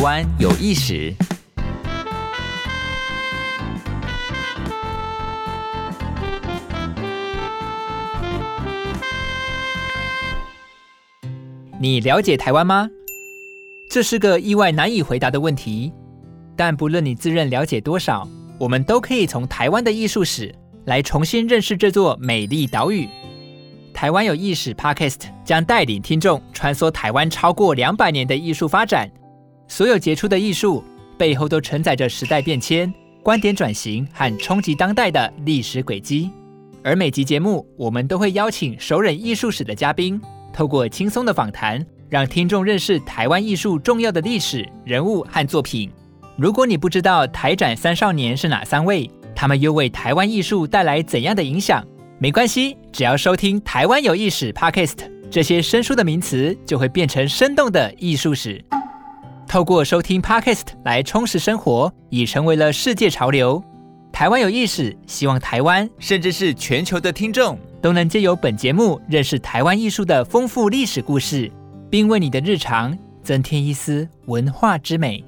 湾有意史。你了解台湾吗？这是个意外难以回答的问题。但不论你自认了解多少，我们都可以从台湾的艺术史来重新认识这座美丽岛屿。台湾有艺史 Podcast 将带领听众穿梭台湾超过两百年的艺术发展，所有杰出的艺术背后都承载着时代变迁、观点转型和冲击当代的历史轨迹。而每集节目，我们都会邀请熟稔艺术史的嘉宾。透过轻松的访谈，让听众认识台湾艺术重要的历史人物和作品。如果你不知道台展三少年是哪三位，他们又为台湾艺术带来怎样的影响？没关系，只要收听《台湾有艺史》Podcast，这些生疏的名词就会变成生动的艺术史。透过收听 Podcast 来充实生活，已成为了世界潮流。台湾有意识，希望台湾甚至是全球的听众。都能借由本节目认识台湾艺术的丰富历史故事，并为你的日常增添一丝文化之美。